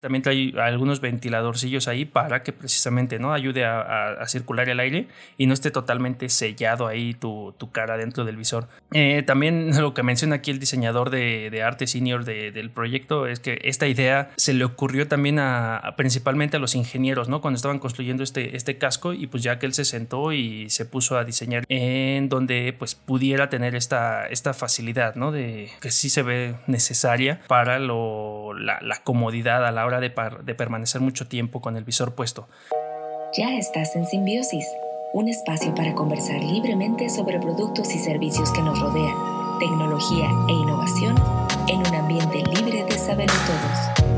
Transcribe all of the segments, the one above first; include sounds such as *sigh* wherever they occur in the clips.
También trae algunos ventiladorcillos ahí para que precisamente ¿no? ayude a, circular el aire y no esté totalmente sellado ahí tu, cara dentro del visor. Eh, también *laughs* lo que menciona aquí el diseñador de, arte senior del proyecto es que esta idea se le ocurrió también a, principalmente a los ingenieros ¿no? cuando estaban construyendo este, este casco y pues ya que él se sentó y se puso a diseñar en donde pues pudiera tener esta, esta facilidad ¿no? de que sí se ve necesaria para lo, la, la comodidad a la hora de, de permanecer mucho tiempo con el visor puesto. Ya estás en Simbiosis, un espacio para conversar libremente sobre productos y servicios que nos rodean, tecnología e innovación en un ambiente libre de saber todos.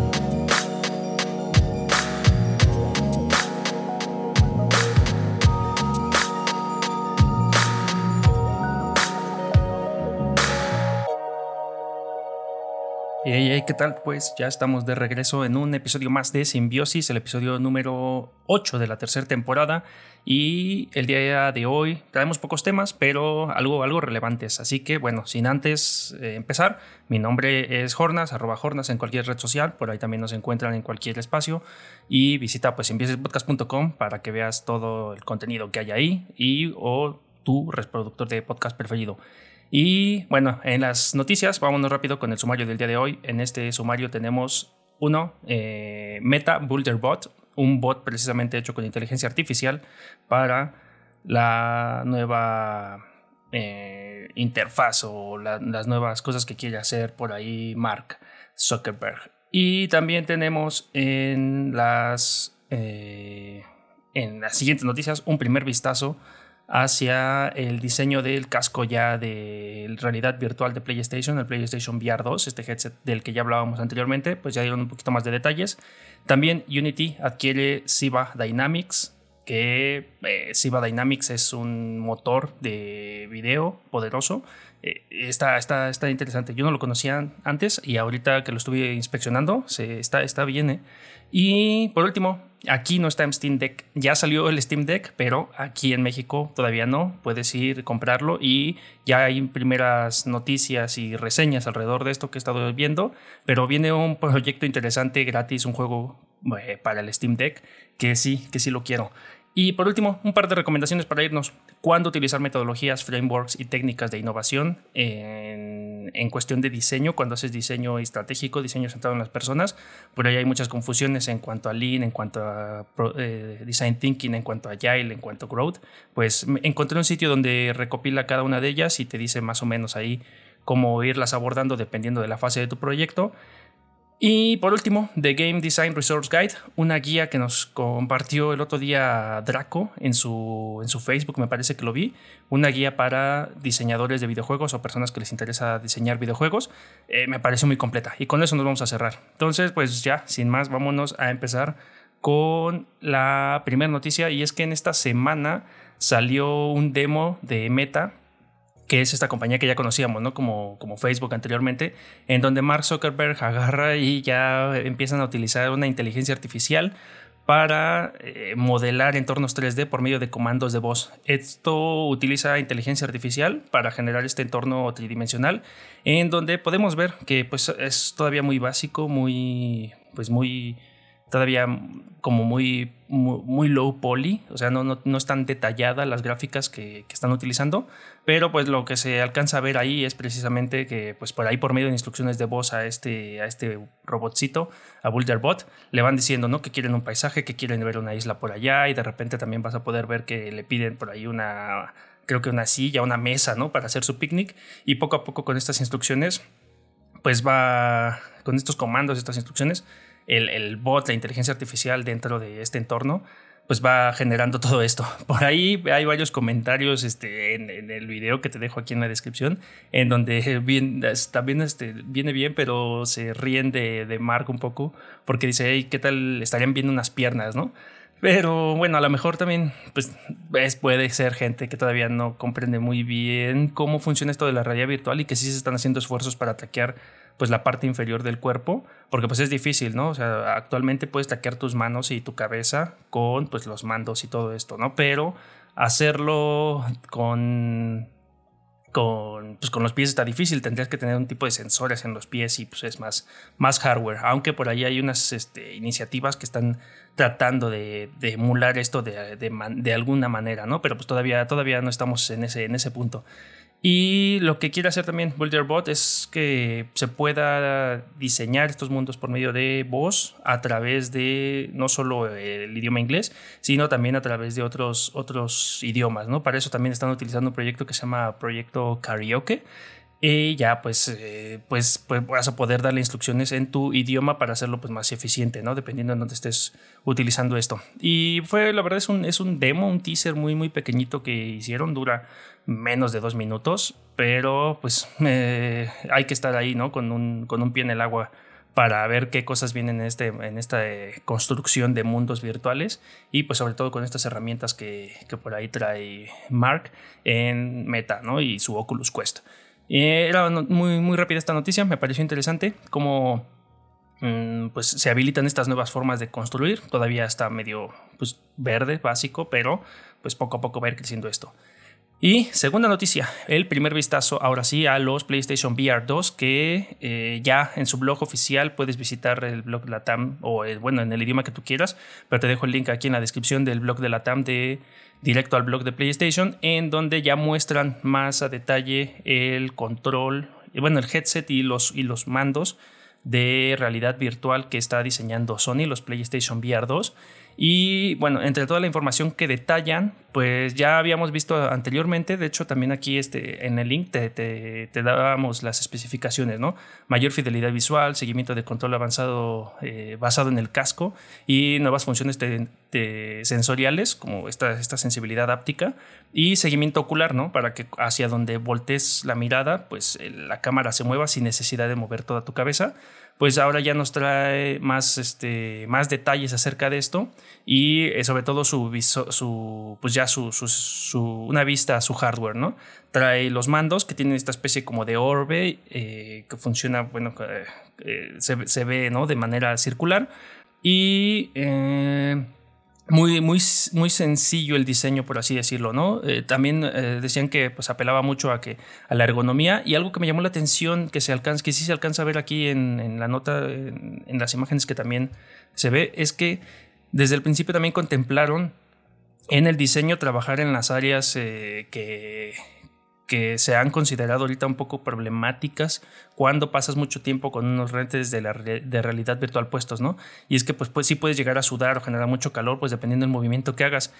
Hey, ¿qué tal? Pues ya estamos de regreso en un episodio más de Simbiosis, el episodio número 8 de la tercera temporada. Y el día de hoy traemos pocos temas, pero algo, algo relevantes. Así que, bueno, sin antes eh, empezar, mi nombre es Jornas, arroba Jornas en cualquier red social, por ahí también nos encuentran en cualquier espacio. Y visita pues simbiosis.podcast.com para que veas todo el contenido que hay ahí y o tu reproductor de podcast preferido. Y bueno, en las noticias, vámonos rápido con el sumario del día de hoy. En este sumario tenemos uno, eh, Meta Builder Bot, un bot precisamente hecho con inteligencia artificial para la nueva eh, interfaz o las nuevas cosas que quiere hacer por ahí Mark Zuckerberg. Y también tenemos en las, eh, en las siguientes noticias un primer vistazo hacia el diseño del casco ya de realidad virtual de PlayStation, el PlayStation VR 2, este headset del que ya hablábamos anteriormente, pues ya dieron un poquito más de detalles. También Unity adquiere Siva Dynamics, que eh, Siva Dynamics es un motor de video poderoso. Eh, está, está, está interesante. Yo no lo conocía antes y ahorita que lo estuve inspeccionando, se, está, está bien. Eh. Y por último, Aquí no está en Steam Deck. Ya salió el Steam Deck, pero aquí en México todavía no. Puedes ir comprarlo y ya hay primeras noticias y reseñas alrededor de esto que he estado viendo. Pero viene un proyecto interesante gratis, un juego eh, para el Steam Deck que sí, que sí lo quiero. Y por último, un par de recomendaciones para irnos. Cuándo utilizar metodologías, frameworks y técnicas de innovación en, cuestión de diseño, cuando haces diseño estratégico, diseño centrado en las personas. Por ahí hay muchas confusiones en cuanto a Lean, en cuanto a eh, Design Thinking, en cuanto a Agile, en cuanto a Growth. Pues encontré un sitio donde recopila cada una de ellas y te dice más o menos ahí cómo irlas abordando dependiendo de la fase de tu proyecto. Y por último, The Game Design Resource Guide, una guía que nos compartió el otro día Draco en su, en su Facebook, me parece que lo vi, una guía para diseñadores de videojuegos o personas que les interesa diseñar videojuegos. Eh, me pareció muy completa y con eso nos vamos a cerrar. Entonces, pues ya, sin más, vámonos a empezar con la primera noticia y es que en esta semana salió un demo de Meta que es esta compañía que ya conocíamos, ¿no? Como, como Facebook anteriormente, en donde Mark Zuckerberg agarra y ya empiezan a utilizar una inteligencia artificial para eh, modelar entornos 3D por medio de comandos de voz. Esto utiliza inteligencia artificial para generar este entorno tridimensional, en donde podemos ver que pues, es todavía muy básico, muy, pues muy todavía como muy, muy, low poly, o sea, no, no, no están detalladas las gráficas que, están utilizando, pero pues lo que se alcanza a ver ahí es precisamente que pues por ahí por medio de instrucciones de voz a este, a este robotcito, a Boulderbot, le van diciendo, ¿no? Que quieren un paisaje, que quieren ver una isla por allá y de repente también vas a poder ver que le piden por ahí una, creo que una silla, una mesa, ¿no? Para hacer su picnic y poco a poco con estas instrucciones, pues va, con estos comandos, estas instrucciones, el, bot, la inteligencia artificial dentro de este entorno, pues va generando todo esto. *laughs* Por ahí hay varios comentarios este, en, el video que te dejo aquí en la descripción, en donde *laughs* bien, también este, viene bien, pero se ríen de, de Mark un poco, porque dice, hey, ¿qué tal? Estarían viendo unas piernas, ¿no? Pero bueno, a lo mejor también pues, puede ser gente que todavía no comprende muy bien cómo funciona esto de la realidad virtual y que sí se están haciendo esfuerzos para ataquear pues la parte inferior del cuerpo, porque pues es difícil, ¿no? O sea, actualmente puedes taquear tus manos y tu cabeza con pues los mandos y todo esto, ¿no? Pero hacerlo con con, pues con los pies está difícil, tendrías que tener un tipo de sensores en los pies y pues es más, más hardware, aunque por ahí hay unas este, iniciativas que están tratando de, emular esto de, de, alguna manera, ¿no? Pero pues todavía, todavía no estamos en ese, en ese punto. Y lo que quiere hacer también Builderbot es que se pueda diseñar estos mundos por medio de voz a través de no solo el idioma inglés, sino también a través de otros, otros idiomas. ¿no? Para eso también están utilizando un proyecto que se llama Proyecto Karaoke. Y ya pues, eh, pues, pues, vas a poder darle instrucciones en tu idioma para hacerlo pues, más eficiente, ¿no? Dependiendo de dónde estés utilizando esto. Y fue, la verdad, es un, es un demo, un teaser muy, muy pequeñito que hicieron. Dura menos de dos minutos, pero pues eh, hay que estar ahí, ¿no? Con un, con un pie en el agua para ver qué cosas vienen en, este, en esta eh, construcción de mundos virtuales y pues sobre todo con estas herramientas que, que, por ahí trae Mark en Meta ¿no? y su Oculus Quest. era muy, muy rápida esta noticia, me pareció interesante cómo mm, pues, se habilitan estas nuevas formas de construir, todavía está medio pues, verde, básico, pero pues poco a poco va a ir creciendo esto. Y segunda noticia, el primer vistazo ahora sí a los PlayStation VR 2 que eh, ya en su blog oficial puedes visitar el blog de la TAM o bueno en el idioma que tú quieras, pero te dejo el link aquí en la descripción del blog de la TAM de directo al blog de PlayStation en donde ya muestran más a detalle el control, bueno el headset y los, y los mandos de realidad virtual que está diseñando Sony, los PlayStation VR 2 y bueno, entre toda la información que detallan, pues ya habíamos visto anteriormente, de hecho también aquí este, en el link te, dábamos las especificaciones, ¿no? Mayor fidelidad visual, seguimiento de control avanzado eh, basado en el casco y nuevas funciones sensoriales como esta, esta sensibilidad áptica y seguimiento ocular, ¿no? Para que hacia donde voltees la mirada, pues la cámara se mueva sin necesidad de mover toda tu cabeza pues ahora ya nos trae más, este, más detalles acerca de esto y eh, sobre todo su, su pues ya su, su, una vista a su hardware, ¿no? Trae los mandos que tienen esta especie como de orbe eh, que funciona, bueno, eh, se, se, ve, ¿no? De manera circular y muy, muy, muy sencillo el diseño, por así decirlo, ¿no? Eh, también eh, decían que pues, apelaba mucho a, que, a la ergonomía y algo que me llamó la atención, que, se alcanza, que sí se alcanza a ver aquí en, la nota, en, las imágenes que también se ve, es que desde el principio también contemplaron en el diseño trabajar en las áreas eh, que, que se han considerado ahorita un poco problemáticas cuando pasas mucho tiempo con unos rentes de, la, de realidad virtual puestos, ¿no? Y es que pues, pues sí puedes llegar a sudar o generar mucho calor, pues dependiendo del movimiento que hagas.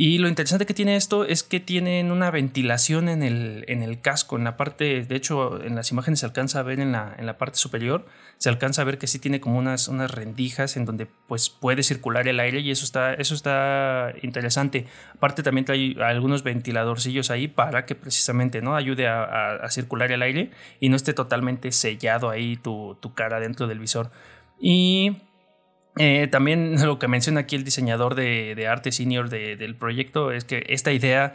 Y lo interesante que tiene esto es que tienen una ventilación en el, en el casco, en la parte, de hecho en las imágenes se alcanza a ver en la, en la parte superior, se alcanza a ver que sí tiene como unas, unas rendijas en donde pues puede circular el aire y eso está, eso está interesante. Aparte también trae algunos ventiladorcillos ahí para que precisamente ¿no? ayude a, circular el aire y no esté totalmente sellado ahí tu, tu cara dentro del visor. Y eh, también *laughs* lo que menciona aquí el diseñador de, arte senior del proyecto es que esta idea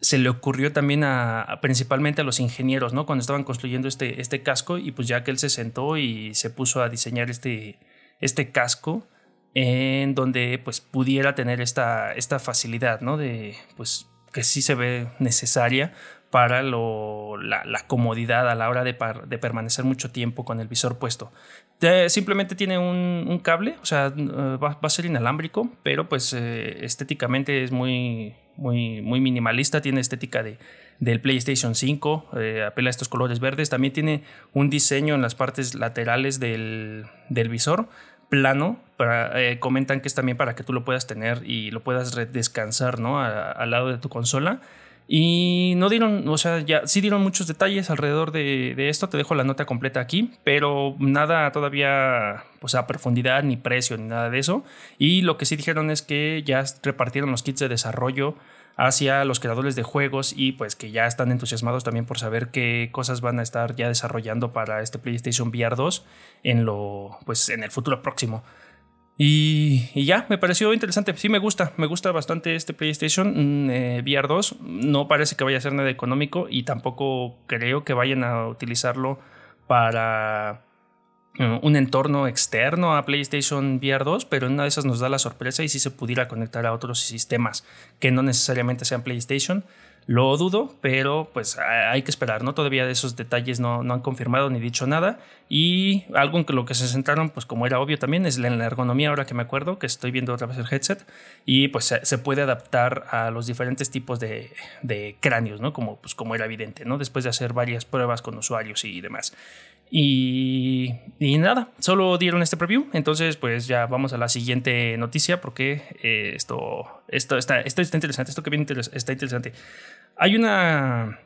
se le ocurrió también a, principalmente a los ingenieros, ¿no? Cuando estaban construyendo este, este casco y pues ya que él se sentó y se puso a diseñar este, este casco en donde pues pudiera tener esta, esta facilidad, ¿no? De pues que sí se ve necesaria para lo, la, comodidad a la hora de, de, permanecer mucho tiempo con el visor puesto simplemente tiene un, cable, o sea, eh, va, a ser inalámbrico, pero pues eh, estéticamente es muy, muy, muy minimalista, tiene estética de, del PlayStation 5, eh, apela a estos colores verdes, también tiene un diseño en las partes laterales del, visor plano, para, comentan que es también para que tú lo puedas tener y lo puedas descansar ¿no? al lado de tu consola. Y no dieron, o sea, ya sí dieron muchos detalles alrededor de, esto. Te dejo la nota completa aquí, pero nada todavía, pues a profundidad, ni precio, ni nada de eso. Y lo que sí dijeron es que ya repartieron los kits de desarrollo hacia los creadores de juegos y pues que ya están entusiasmados también por saber qué cosas van a estar ya desarrollando para este PlayStation VR 2 en lo pues en el futuro próximo. Y, ya, me pareció interesante. Sí, me gusta, me gusta bastante este PlayStation mm, eh, VR 2. No parece que vaya a ser nada económico y tampoco creo que vayan a utilizarlo para mm, un entorno externo a PlayStation VR 2, pero una de esas nos da la sorpresa y si se pudiera conectar a otros sistemas que no necesariamente sean PlayStation, Lo dudo, pero pues hay que esperar, ¿no? Todavía esos detalles no, no han confirmado ni dicho nada. Y algo en lo que se centraron, pues como era obvio también, es en la ergonomía, ahora que me acuerdo, que estoy viendo otra vez el headset. Y pues se, puede adaptar a los diferentes tipos de, de, cráneos, ¿no? Como, pues, como era evidente, ¿no? Después de hacer varias pruebas con usuarios y demás. Y, nada, solo dieron este preview. Entonces, pues ya vamos a la siguiente noticia porque eh, esto, esto, está, esto está interesante. Esto que viene está interesante. Hay una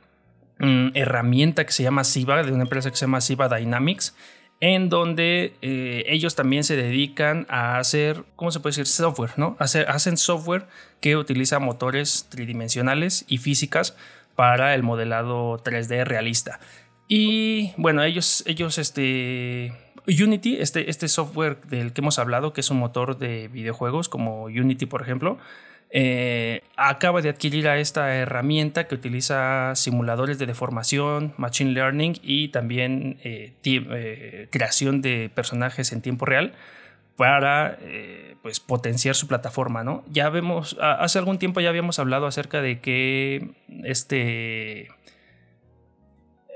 mm, herramienta que se llama SIVA, de una empresa que se llama SIVA Dynamics, en donde eh, ellos también se dedican a hacer, ¿cómo se puede decir? Software, ¿no? hacen software que utiliza motores tridimensionales y físicas para el modelado 3D realista. Y bueno, ellos, ellos, este, Unity, este, este software del que hemos hablado, que es un motor de videojuegos como Unity, por ejemplo, eh, acaba de adquirir a esta herramienta que utiliza simuladores de deformación, machine learning y también eh, eh, creación de personajes en tiempo real para pues potenciar su plataforma, ¿no? Ya vemos, hace algún tiempo ya habíamos hablado acerca de que este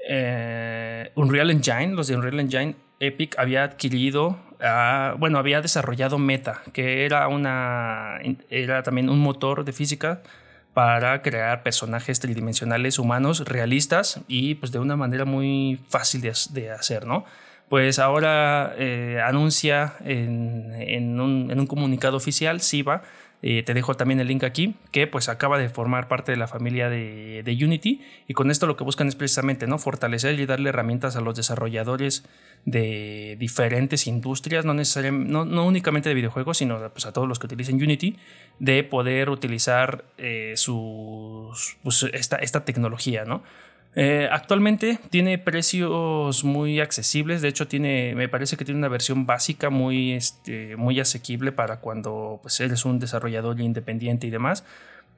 eh, Unreal Engine, los de Unreal Engine, Epic había adquirido, ah, bueno, había desarrollado Meta, que era, una, era también un motor de física para crear personajes tridimensionales humanos realistas y pues de una manera muy fácil de, hacer, ¿no? Pues ahora eh, anuncia en, un, en, un, comunicado oficial, SIBA, eh, te dejo también el link aquí, que pues acaba de formar parte de la familia de, Unity y con esto lo que buscan es precisamente ¿no? fortalecer y darle herramientas a los desarrolladores de diferentes industrias, no, no, únicamente de videojuegos, sino pues, a todos los que utilicen Unity, de poder utilizar eh, pues, esta, esta tecnología, ¿no? Eh, actualmente tiene precios muy accesibles, de hecho tiene, me parece que tiene una versión básica muy, este, muy asequible para cuando pues, eres un desarrollador independiente y demás,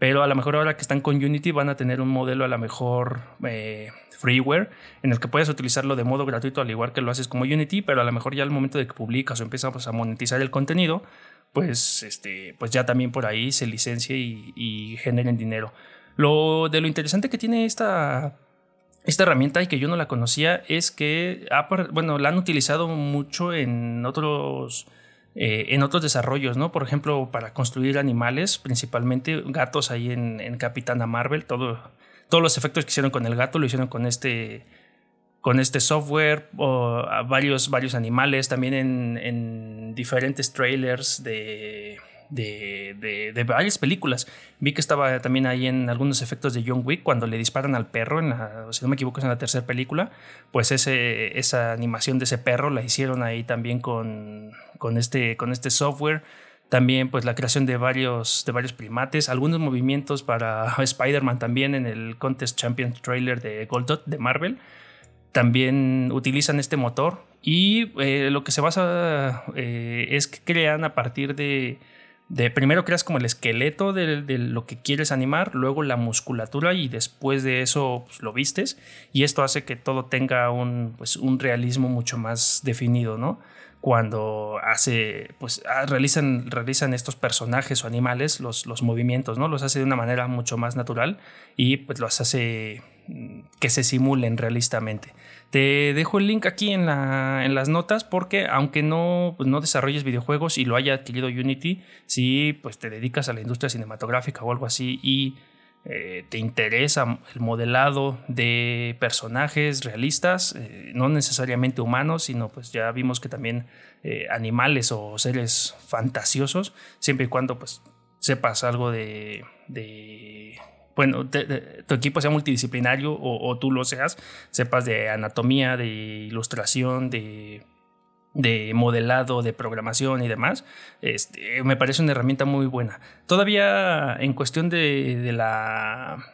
pero a lo mejor ahora que están con Unity van a tener un modelo a lo mejor eh, freeware en el que puedes utilizarlo de modo gratuito al igual que lo haces como Unity, pero a lo mejor ya al momento de que publicas o empiezas pues, a monetizar el contenido, pues, este, pues ya también por ahí se licencia y, y generen dinero. Lo de lo interesante que tiene esta esta herramienta que yo no la conocía es que bueno, la han utilizado mucho en otros, eh, en otros desarrollos, ¿no? Por ejemplo, para construir animales, principalmente gatos ahí en, en Capitana Marvel, todo, todos los efectos que hicieron con el gato lo hicieron con este, con este software, o varios, varios animales, también en, en diferentes trailers de de, varias películas. Vi que estaba también ahí en algunos efectos de John Wick cuando le disparan al perro, en si no me equivoco es en la tercera película, pues ese, esa animación de ese perro la hicieron ahí también con, con, este, con este software. También pues la creación de varios, de varios primates, algunos movimientos para *laughs* Spider-Man también en el Contest Champions trailer de Goldot de Marvel también utilizan este motor y eh, lo que se basa eh, es que crean a partir de de primero creas como el esqueleto de, lo que quieres animar, luego la musculatura y después de eso pues, lo vistes y esto hace que todo tenga un, pues, un realismo mucho más definido, ¿no? Cuando hace, pues ah, realizan, realizan estos personajes o animales los, los movimientos, ¿no? Los hace de una manera mucho más natural y pues los hace que se simulen realistamente. Te dejo el link aquí en, las notas porque aunque no, pues, no desarrolles videojuegos y lo haya adquirido Unity, si pues te dedicas a la industria cinematográfica o algo así y eh, te interesa el modelado de personajes realistas, eh, no necesariamente humanos, sino pues ya vimos que también eh, animales o seres fantasiosos, siempre y cuando pues sepas algo de bueno, tu equipo sea multidisciplinario o, tú lo seas, sepas de anatomía, de ilustración, de, modelado, de programación y demás, este, me parece una herramienta muy buena. Todavía en cuestión de, la,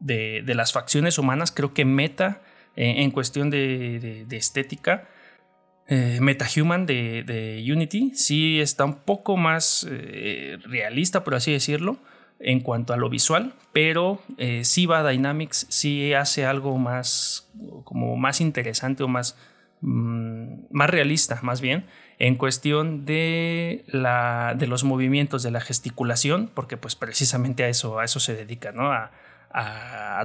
de, las facciones humanas, creo que Meta, eh, en cuestión de, estética, eh, MetaHuman de, Unity sí está un poco más eh, realista, por así decirlo en cuanto a lo visual, pero eh, Siva Dynamics sí hace algo más, como más interesante o más, mm, más realista, más bien, en cuestión de, la, de los movimientos, de la gesticulación, porque pues precisamente a eso, a eso se dedica, ¿no? A,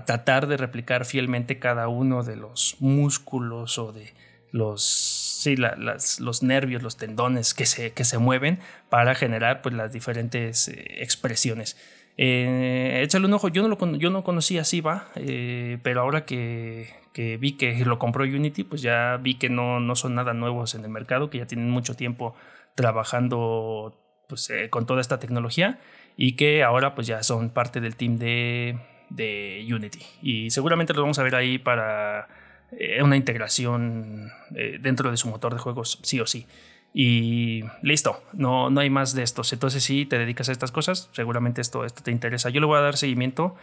tratar de replicar fielmente cada uno de los músculos o de los, sí, los nervios, los tendones que se, que se mueven para generar pues, las diferentes eh, expresiones. Eh, échale un ojo, yo no, lo, yo no conocía Siva, eh, pero ahora que, que, vi que lo compró Unity, pues ya vi que no, no son nada nuevos en el mercado, que ya tienen mucho tiempo trabajando pues, eh, con toda esta tecnología y que ahora pues ya son parte del team de, de Unity. Y seguramente los vamos a ver ahí para eh, una integración eh, dentro de su motor de juegos, sí o sí. Y listo, no, no hay más de estos. Entonces, si te dedicas a estas cosas, seguramente esto, esto te interesa. Yo le voy a dar seguimiento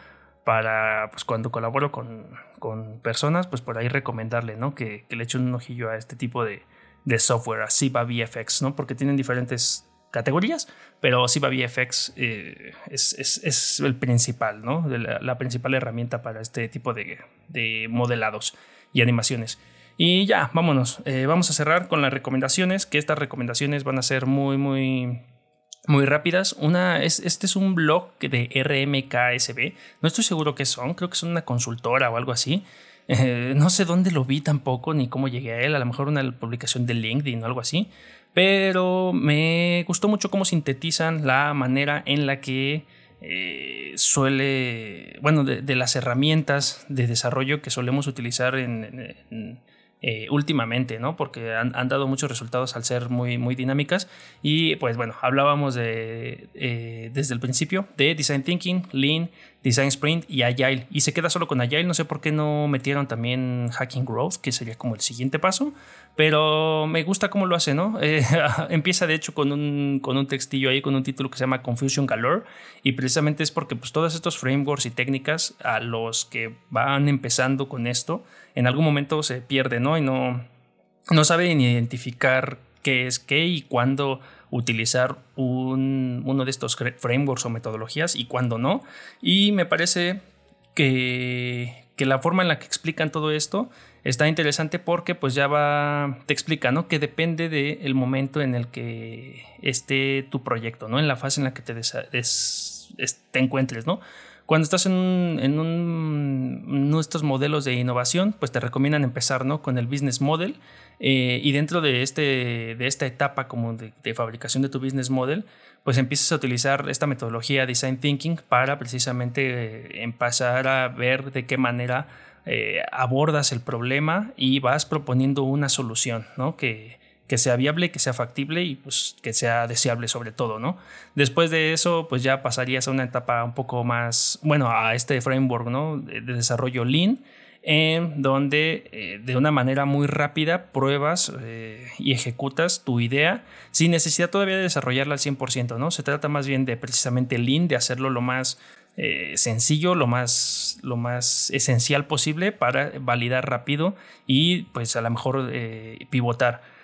para, pues cuando colaboro con, con personas, pues por ahí recomendarle, ¿no? Que, le echen un ojillo a este tipo de, de software, a Siva VFX, ¿no? Porque tienen diferentes categorías, pero Siva VFX eh, es, es, es, el principal, ¿no? La, la, principal herramienta para este tipo de, de modelados y animaciones. Y ya, vámonos. Eh, vamos a cerrar con las recomendaciones, que estas recomendaciones van a ser muy, muy, muy rápidas. Una es, este es un blog de RMKSB. No estoy seguro qué son, creo que son una consultora o algo así. Eh, no sé dónde lo vi tampoco, ni cómo llegué a él. A lo mejor una publicación de LinkedIn o algo así. Pero me gustó mucho cómo sintetizan la manera en la que eh, suele, bueno, de, las herramientas de desarrollo que solemos utilizar en, eh, últimamente, ¿no? Porque han, dado muchos resultados al ser muy, muy dinámicas. Y pues bueno, hablábamos de, eh, desde el principio de Design Thinking, Lean, Design Sprint y Agile. Y se queda solo con Agile, no sé por qué no metieron también Hacking Growth, que sería como el siguiente paso. Pero me gusta cómo lo hace, ¿no? *laughs* Eh, empieza de hecho con un, con un textillo ahí, con un título que se llama Confusion Galore. Y precisamente es porque pues todos estos frameworks y técnicas a los que van empezando con esto, en algún momento se pierde, ¿no? Y no, no saben identificar qué es qué y cuándo utilizar un, uno de estos frameworks o metodologías y cuándo no. Y me parece que, que la forma en la que explican todo esto está interesante porque pues ya va, te explica, ¿no? Que depende del momento en el que esté tu proyecto, ¿no? En la fase en la que te, te encuentres, ¿no? Cuando estás en, un, modelos de innovación, pues te recomiendan empezar ¿no? con el business model eh, y dentro de, este, de esta etapa como de, fabricación de tu business model, pues empiezas a utilizar esta metodología design thinking para precisamente eh, empezar a ver de qué manera eh, abordas el problema y vas proponiendo una solución, ¿no? Que, que sea viable, que sea factible y pues que sea deseable sobre todo, ¿no? Después de eso, pues ya pasarías a una etapa un poco más, bueno, a este framework, ¿no? De, desarrollo lean, en donde eh, de una manera muy rápida pruebas eh, y ejecutas tu idea sin necesidad todavía de desarrollarla al 100%, ¿no? Se trata más bien de precisamente lean, de hacerlo lo más eh, sencillo, lo más, lo más esencial posible para validar rápido y pues a lo mejor pivotar.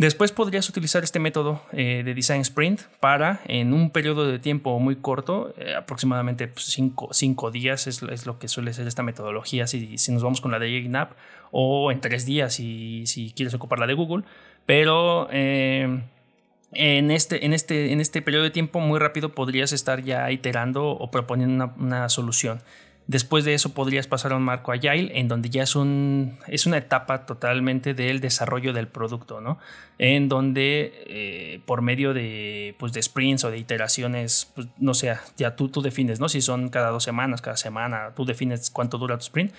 Después podrías utilizar este método eh, de Design Sprint para, en un periodo de tiempo muy corto, eh, aproximadamente 5 pues, días es, lo que suele ser esta metodología, si, nos vamos con la de App, o en 3 días si, si, quieres ocupar la de Google, pero eh, en, este, en, este, en este periodo de tiempo muy rápido podrías estar ya iterando o proponiendo una solución. Después de eso podrías pasar a un marco agile en donde ya es, un, es una etapa totalmente del desarrollo del producto, ¿no? En donde eh, por medio de, pues, de sprints o de iteraciones, pues, no sé, ya tú, tú defines, ¿no? Si son cada dos semanas, cada semana, tú defines cuánto dura tu sprint,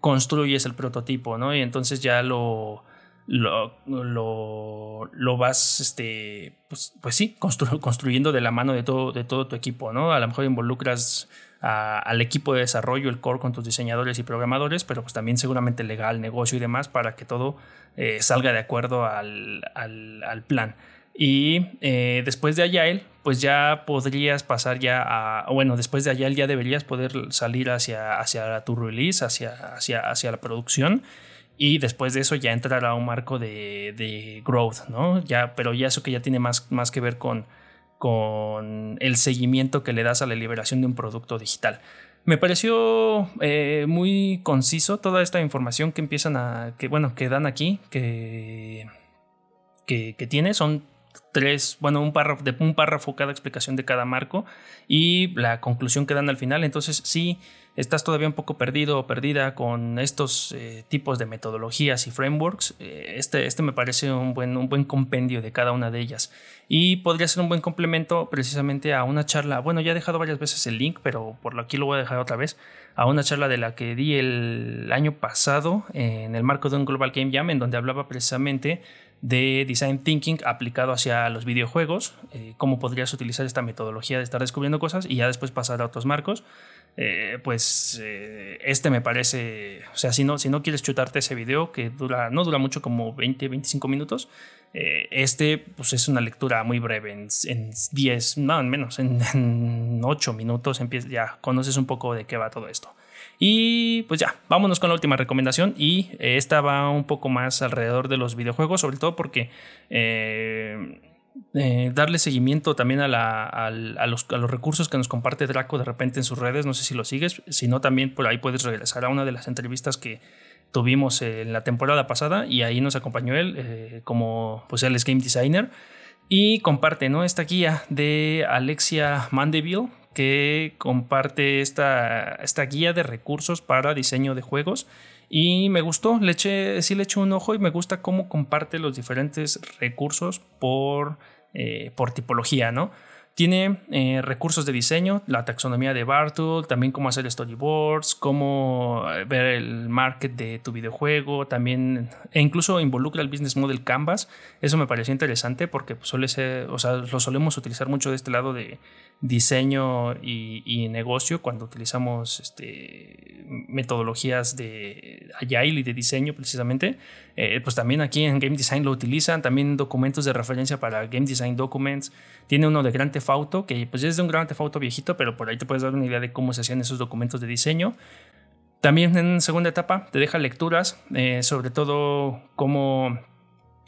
construyes el prototipo, ¿no? Y entonces ya lo... Lo, lo, vas, este, pues, pues sí, construyendo de la mano de todo, de todo tu equipo, ¿no? A lo mejor involucras al equipo de desarrollo, el core con tus diseñadores y programadores, pero pues también seguramente legal, negocio y demás para que todo eh, salga de acuerdo al, plan. Y eh, después de Agile, pues ya podrías pasar ya a, bueno, después de Agile ya deberías poder salir hacia, hacia tu release, hacia, hacia, hacia la producción y después de eso ya entrar a un marco de, de growth, ¿no? Ya, pero ya eso que ya tiene más, más que ver con, con el seguimiento que le das a la liberación de un producto digital. Me pareció eh, muy conciso toda esta información que empiezan a, que bueno, que dan aquí, que, que, tiene, son tres, bueno, un párrafo, de un párrafo cada explicación de cada marco y la conclusión que dan al final. Entonces, sí, estás todavía un poco perdido o perdida con estos eh, tipos de metodologías y frameworks, eh, este, este me parece un buen, un buen compendio de cada una de ellas. Y podría ser un buen complemento precisamente a una charla, bueno, ya he dejado varias veces el link, pero por aquí lo voy a dejar otra vez, a una charla de la que di el año pasado en el marco de un Global Game Jam, en donde hablaba precisamente de design thinking aplicado hacia los videojuegos, eh, cómo podrías utilizar esta metodología de estar descubriendo cosas y ya después pasar a otros marcos. Eh, pues eh, este me parece, o sea, si no, si no quieres chutarte ese video que dura, no dura mucho como 20, 25 minutos, este pues es una lectura muy breve, en, 10, no, en menos, en, 8 minutos ya conoces un poco de qué va todo esto. Y pues ya, vámonos con la última recomendación y esta va un poco más alrededor de los videojuegos, sobre todo porque... Eh, darle seguimiento también a, los, recursos que nos comparte Draco de repente en sus redes. No sé si lo sigues, si no, también por ahí puedes regresar a una de las entrevistas que tuvimos en la temporada pasada y ahí nos acompañó él eh, como pues él es game designer y comparte ¿no? esta guía de Alexia Mandeville que comparte esta, esta guía de recursos para diseño de juegos y me gustó, le eché, sí le eché un ojo y me gusta cómo comparte los diferentes recursos por, eh, por tipología, ¿no? Tiene eh, recursos de diseño, la taxonomía de Bartle, también cómo hacer storyboards, cómo eh, ver el market de tu videojuego, también, e incluso involucra el business model Canvas. Eso me pareció interesante porque suele ser, o sea, lo solemos utilizar mucho de este lado de diseño y, negocio cuando utilizamos este, metodologías de Agile y de diseño precisamente. Eh, pues también aquí en Game Design lo utilizan, también documentos de referencia para Game Design Documents. Tiene uno de Grand Theft Auto, que pues es de un Grand Theft Auto viejito, pero por ahí te puedes dar una idea de cómo se hacían esos documentos de diseño. También en segunda etapa te deja lecturas, eh, sobre todo cómo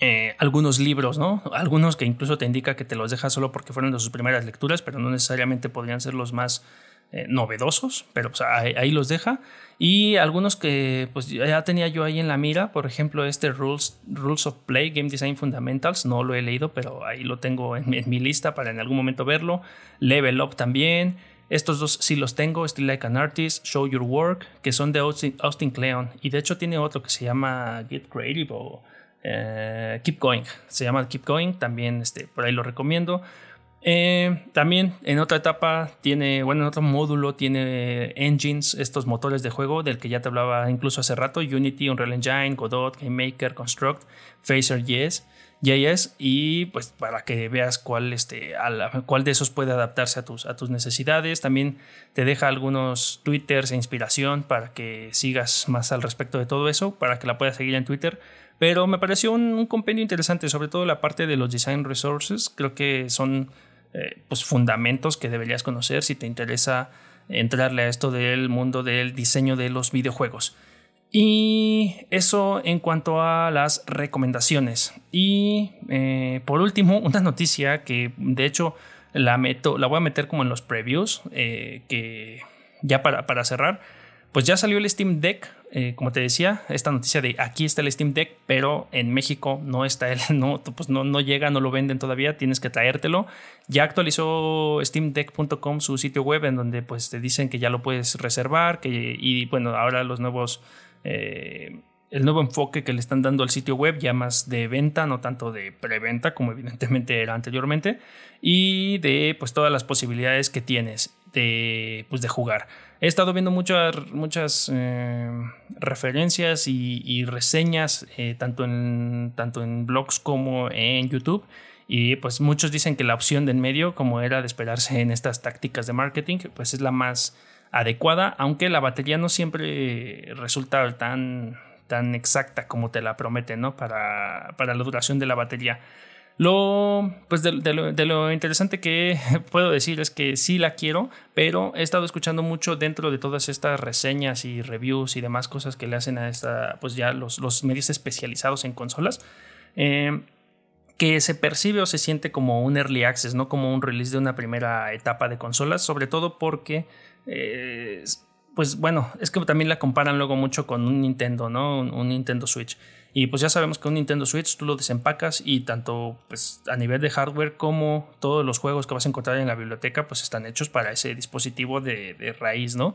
eh, algunos libros, ¿no? Algunos que incluso te indica que te los deja solo porque fueron de sus primeras lecturas, pero no necesariamente podrían ser los más eh, novedosos, pero pues, ahí, los deja. Y algunos que pues ya tenía yo ahí en la mira, por ejemplo, este Rules, Rules of Play, Game Design Fundamentals, no lo he leído, pero ahí lo tengo en, mi lista para en algún momento verlo. Level Up también. Estos dos sí los tengo, Still Like an Artist, Show Your Work, que son de Austin, Austin Kleon. Y de hecho tiene otro que se llama Get Creative o eh, Keep Going, se llama Keep Going, también este, por ahí lo recomiendo. Eh, también en otra etapa tiene, bueno, en otro módulo tiene engines, estos motores de juego del que ya te hablaba incluso hace rato, Unity, Unreal Engine, Godot, GameMaker, Construct, Phaser.js, JS y pues para que veas cuál, este, cuál de esos puede adaptarse a tus, a tus necesidades. También te deja algunos twitters e inspiración para que sigas más al respecto de todo eso, para que la puedas seguir en Twitter. Pero me pareció un, compendio interesante, sobre todo la parte de los design resources. Creo que son eh, pues fundamentos que deberías conocer si te interesa entrarle a esto del mundo del diseño de los videojuegos. Y eso en cuanto a las recomendaciones. Y eh, por último, una noticia que de hecho la, meto, la voy a meter como en los previews, eh, que ya para, para cerrar, pues ya salió el Steam Deck eh, como te decía, esta noticia de aquí está el Steam Deck, pero en México no está él, *laughs* no, pues no, no llega, no lo venden todavía, tienes que traértelo. Ya actualizó steamdeck.com su sitio web en donde pues te dicen que ya lo puedes reservar, que, y bueno, ahora los nuevos... Eh, el nuevo enfoque que le están dando al sitio web, ya más de venta, no tanto de preventa como evidentemente era anteriormente, y de pues todas las posibilidades que tienes de, pues, de jugar. He estado viendo muchas, muchas eh, referencias y, reseñas, eh, tanto, en, tanto en blogs como en YouTube. Y pues muchos dicen que la opción de en medio, como era de esperarse en estas tácticas de marketing, pues es la más adecuada, aunque la batería no siempre resulta tan, tan exacta como te la prometen, ¿no? Para, para la duración de la batería. Lo, pues de, lo, interesante que *laughs* puedo decir es que sí la quiero, pero he estado escuchando mucho dentro de todas estas reseñas y reviews y demás cosas que le hacen a esta, pues ya los, los medios especializados en consolas, eh, que se percibe o se siente como un early access, no como un release de una primera etapa de consolas, sobre todo porque eh, pues bueno, es que también la comparan luego mucho con un Nintendo, ¿no? Un, Nintendo Switch. Y pues ya sabemos que un Nintendo Switch tú lo desempacas y tanto pues a nivel de hardware como todos los juegos que vas a encontrar en la biblioteca pues están hechos para ese dispositivo de, raíz, ¿no?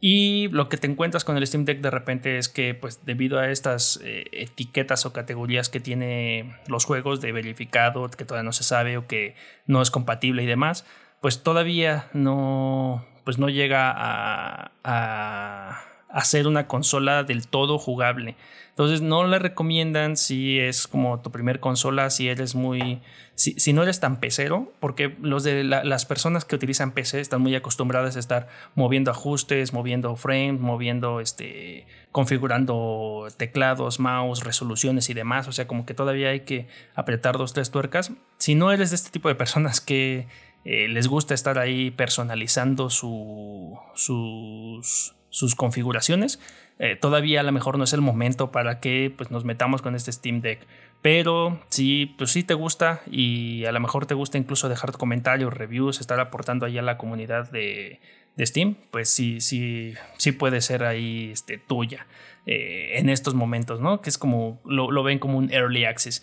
Y lo que te encuentras con el Steam Deck de repente es que, pues, debido a estas eh, etiquetas o categorías que tiene los juegos de verificado, que todavía no se sabe o que no es compatible y demás, pues todavía no, pues no llega a, a, ser una consola del todo jugable. Entonces no la recomiendan si es como tu primer consola, si eres muy, si, no eres tan pecero, porque los de las personas que utilizan PC están muy acostumbradas a estar moviendo ajustes, moviendo frames, moviendo este, configurando teclados, mouse, resoluciones y demás. O sea, como que todavía hay que apretar dos, tres tuercas. Si no eres de este tipo de personas que eh, les gusta estar ahí personalizando sus, sus, configuraciones. Eh, todavía a lo mejor no es el momento para que pues, nos metamos con este Steam Deck. Pero si pues, sí te gusta y a lo mejor te gusta incluso dejar comentarios, reviews, estar aportando ahí a la comunidad de, Steam, pues sí, sí, sí puede ser ahí este, tuya eh, en estos momentos, ¿no? Que es como, lo, lo ven como un early access.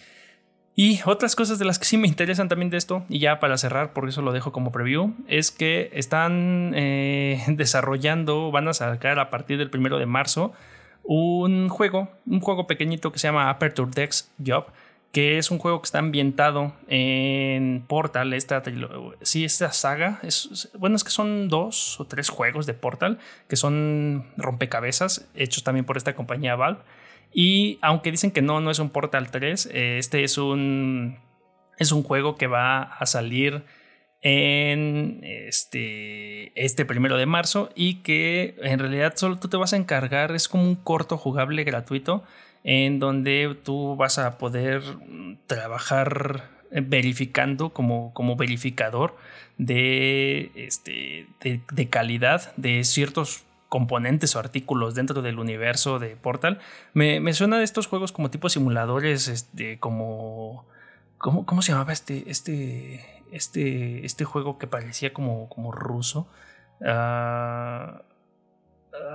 Y otras cosas de las que sí me interesan también de esto, y ya para cerrar, por eso lo dejo como preview, es que están eh, *laughs* desarrollando, van a sacar a partir del primero de marzo un juego, un juego pequeñito que se llama Aperture Dex Job, que es un juego que está ambientado en Portal, esta, sí, esta saga, es, bueno, es que son dos o tres juegos de Portal, que son rompecabezas, hechos también por esta compañía Valve. Y aunque dicen que no, no es un Portal 3, eh, este es un, es un juego que va a salir en este, este primero de marzo y que en realidad solo tú te vas a encargar, es como un corto jugable gratuito en donde tú vas a poder trabajar verificando como, como verificador de, este, de calidad de ciertos componentes o artículos dentro del universo de Portal. Me, me suena de estos juegos como tipo simuladores, este, como... ¿Cómo, cómo se llamaba este, este, este, este juego que parecía como, como ruso? Uh,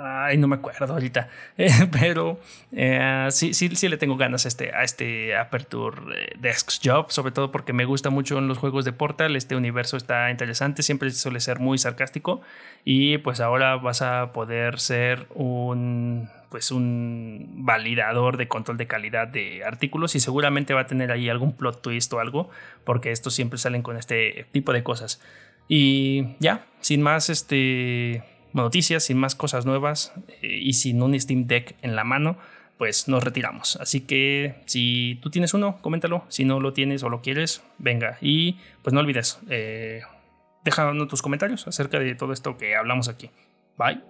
Ay, no me acuerdo ahorita. *laughs* pero eh, sí, sí, sí le tengo ganas a este, a este Aperture eh, Desk Job, sobre todo porque me gusta mucho en los juegos de Portal. Este universo está interesante, siempre suele ser muy sarcástico. Y pues ahora vas a poder ser un pues un validador de control de calidad de artículos y seguramente va a tener ahí algún plot twist o algo, porque estos siempre salen con este tipo de cosas. Y ya, sin más, este noticias, sin más cosas nuevas eh, y sin un Steam Deck en la mano, pues nos retiramos. Así que si tú tienes uno, coméntalo. Si no lo tienes o lo quieres, venga. Y pues no olvides, eh, déjanos tus comentarios acerca de todo esto que hablamos aquí. Bye.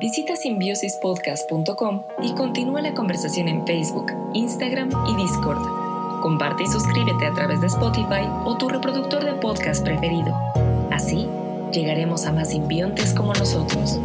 Visita simbiosispodcast.com y continúa la conversación en Facebook, Instagram y Discord. Comparte y suscríbete a través de Spotify o tu reproductor de podcast preferido. Así, llegaremos a más simbiontes como nosotros.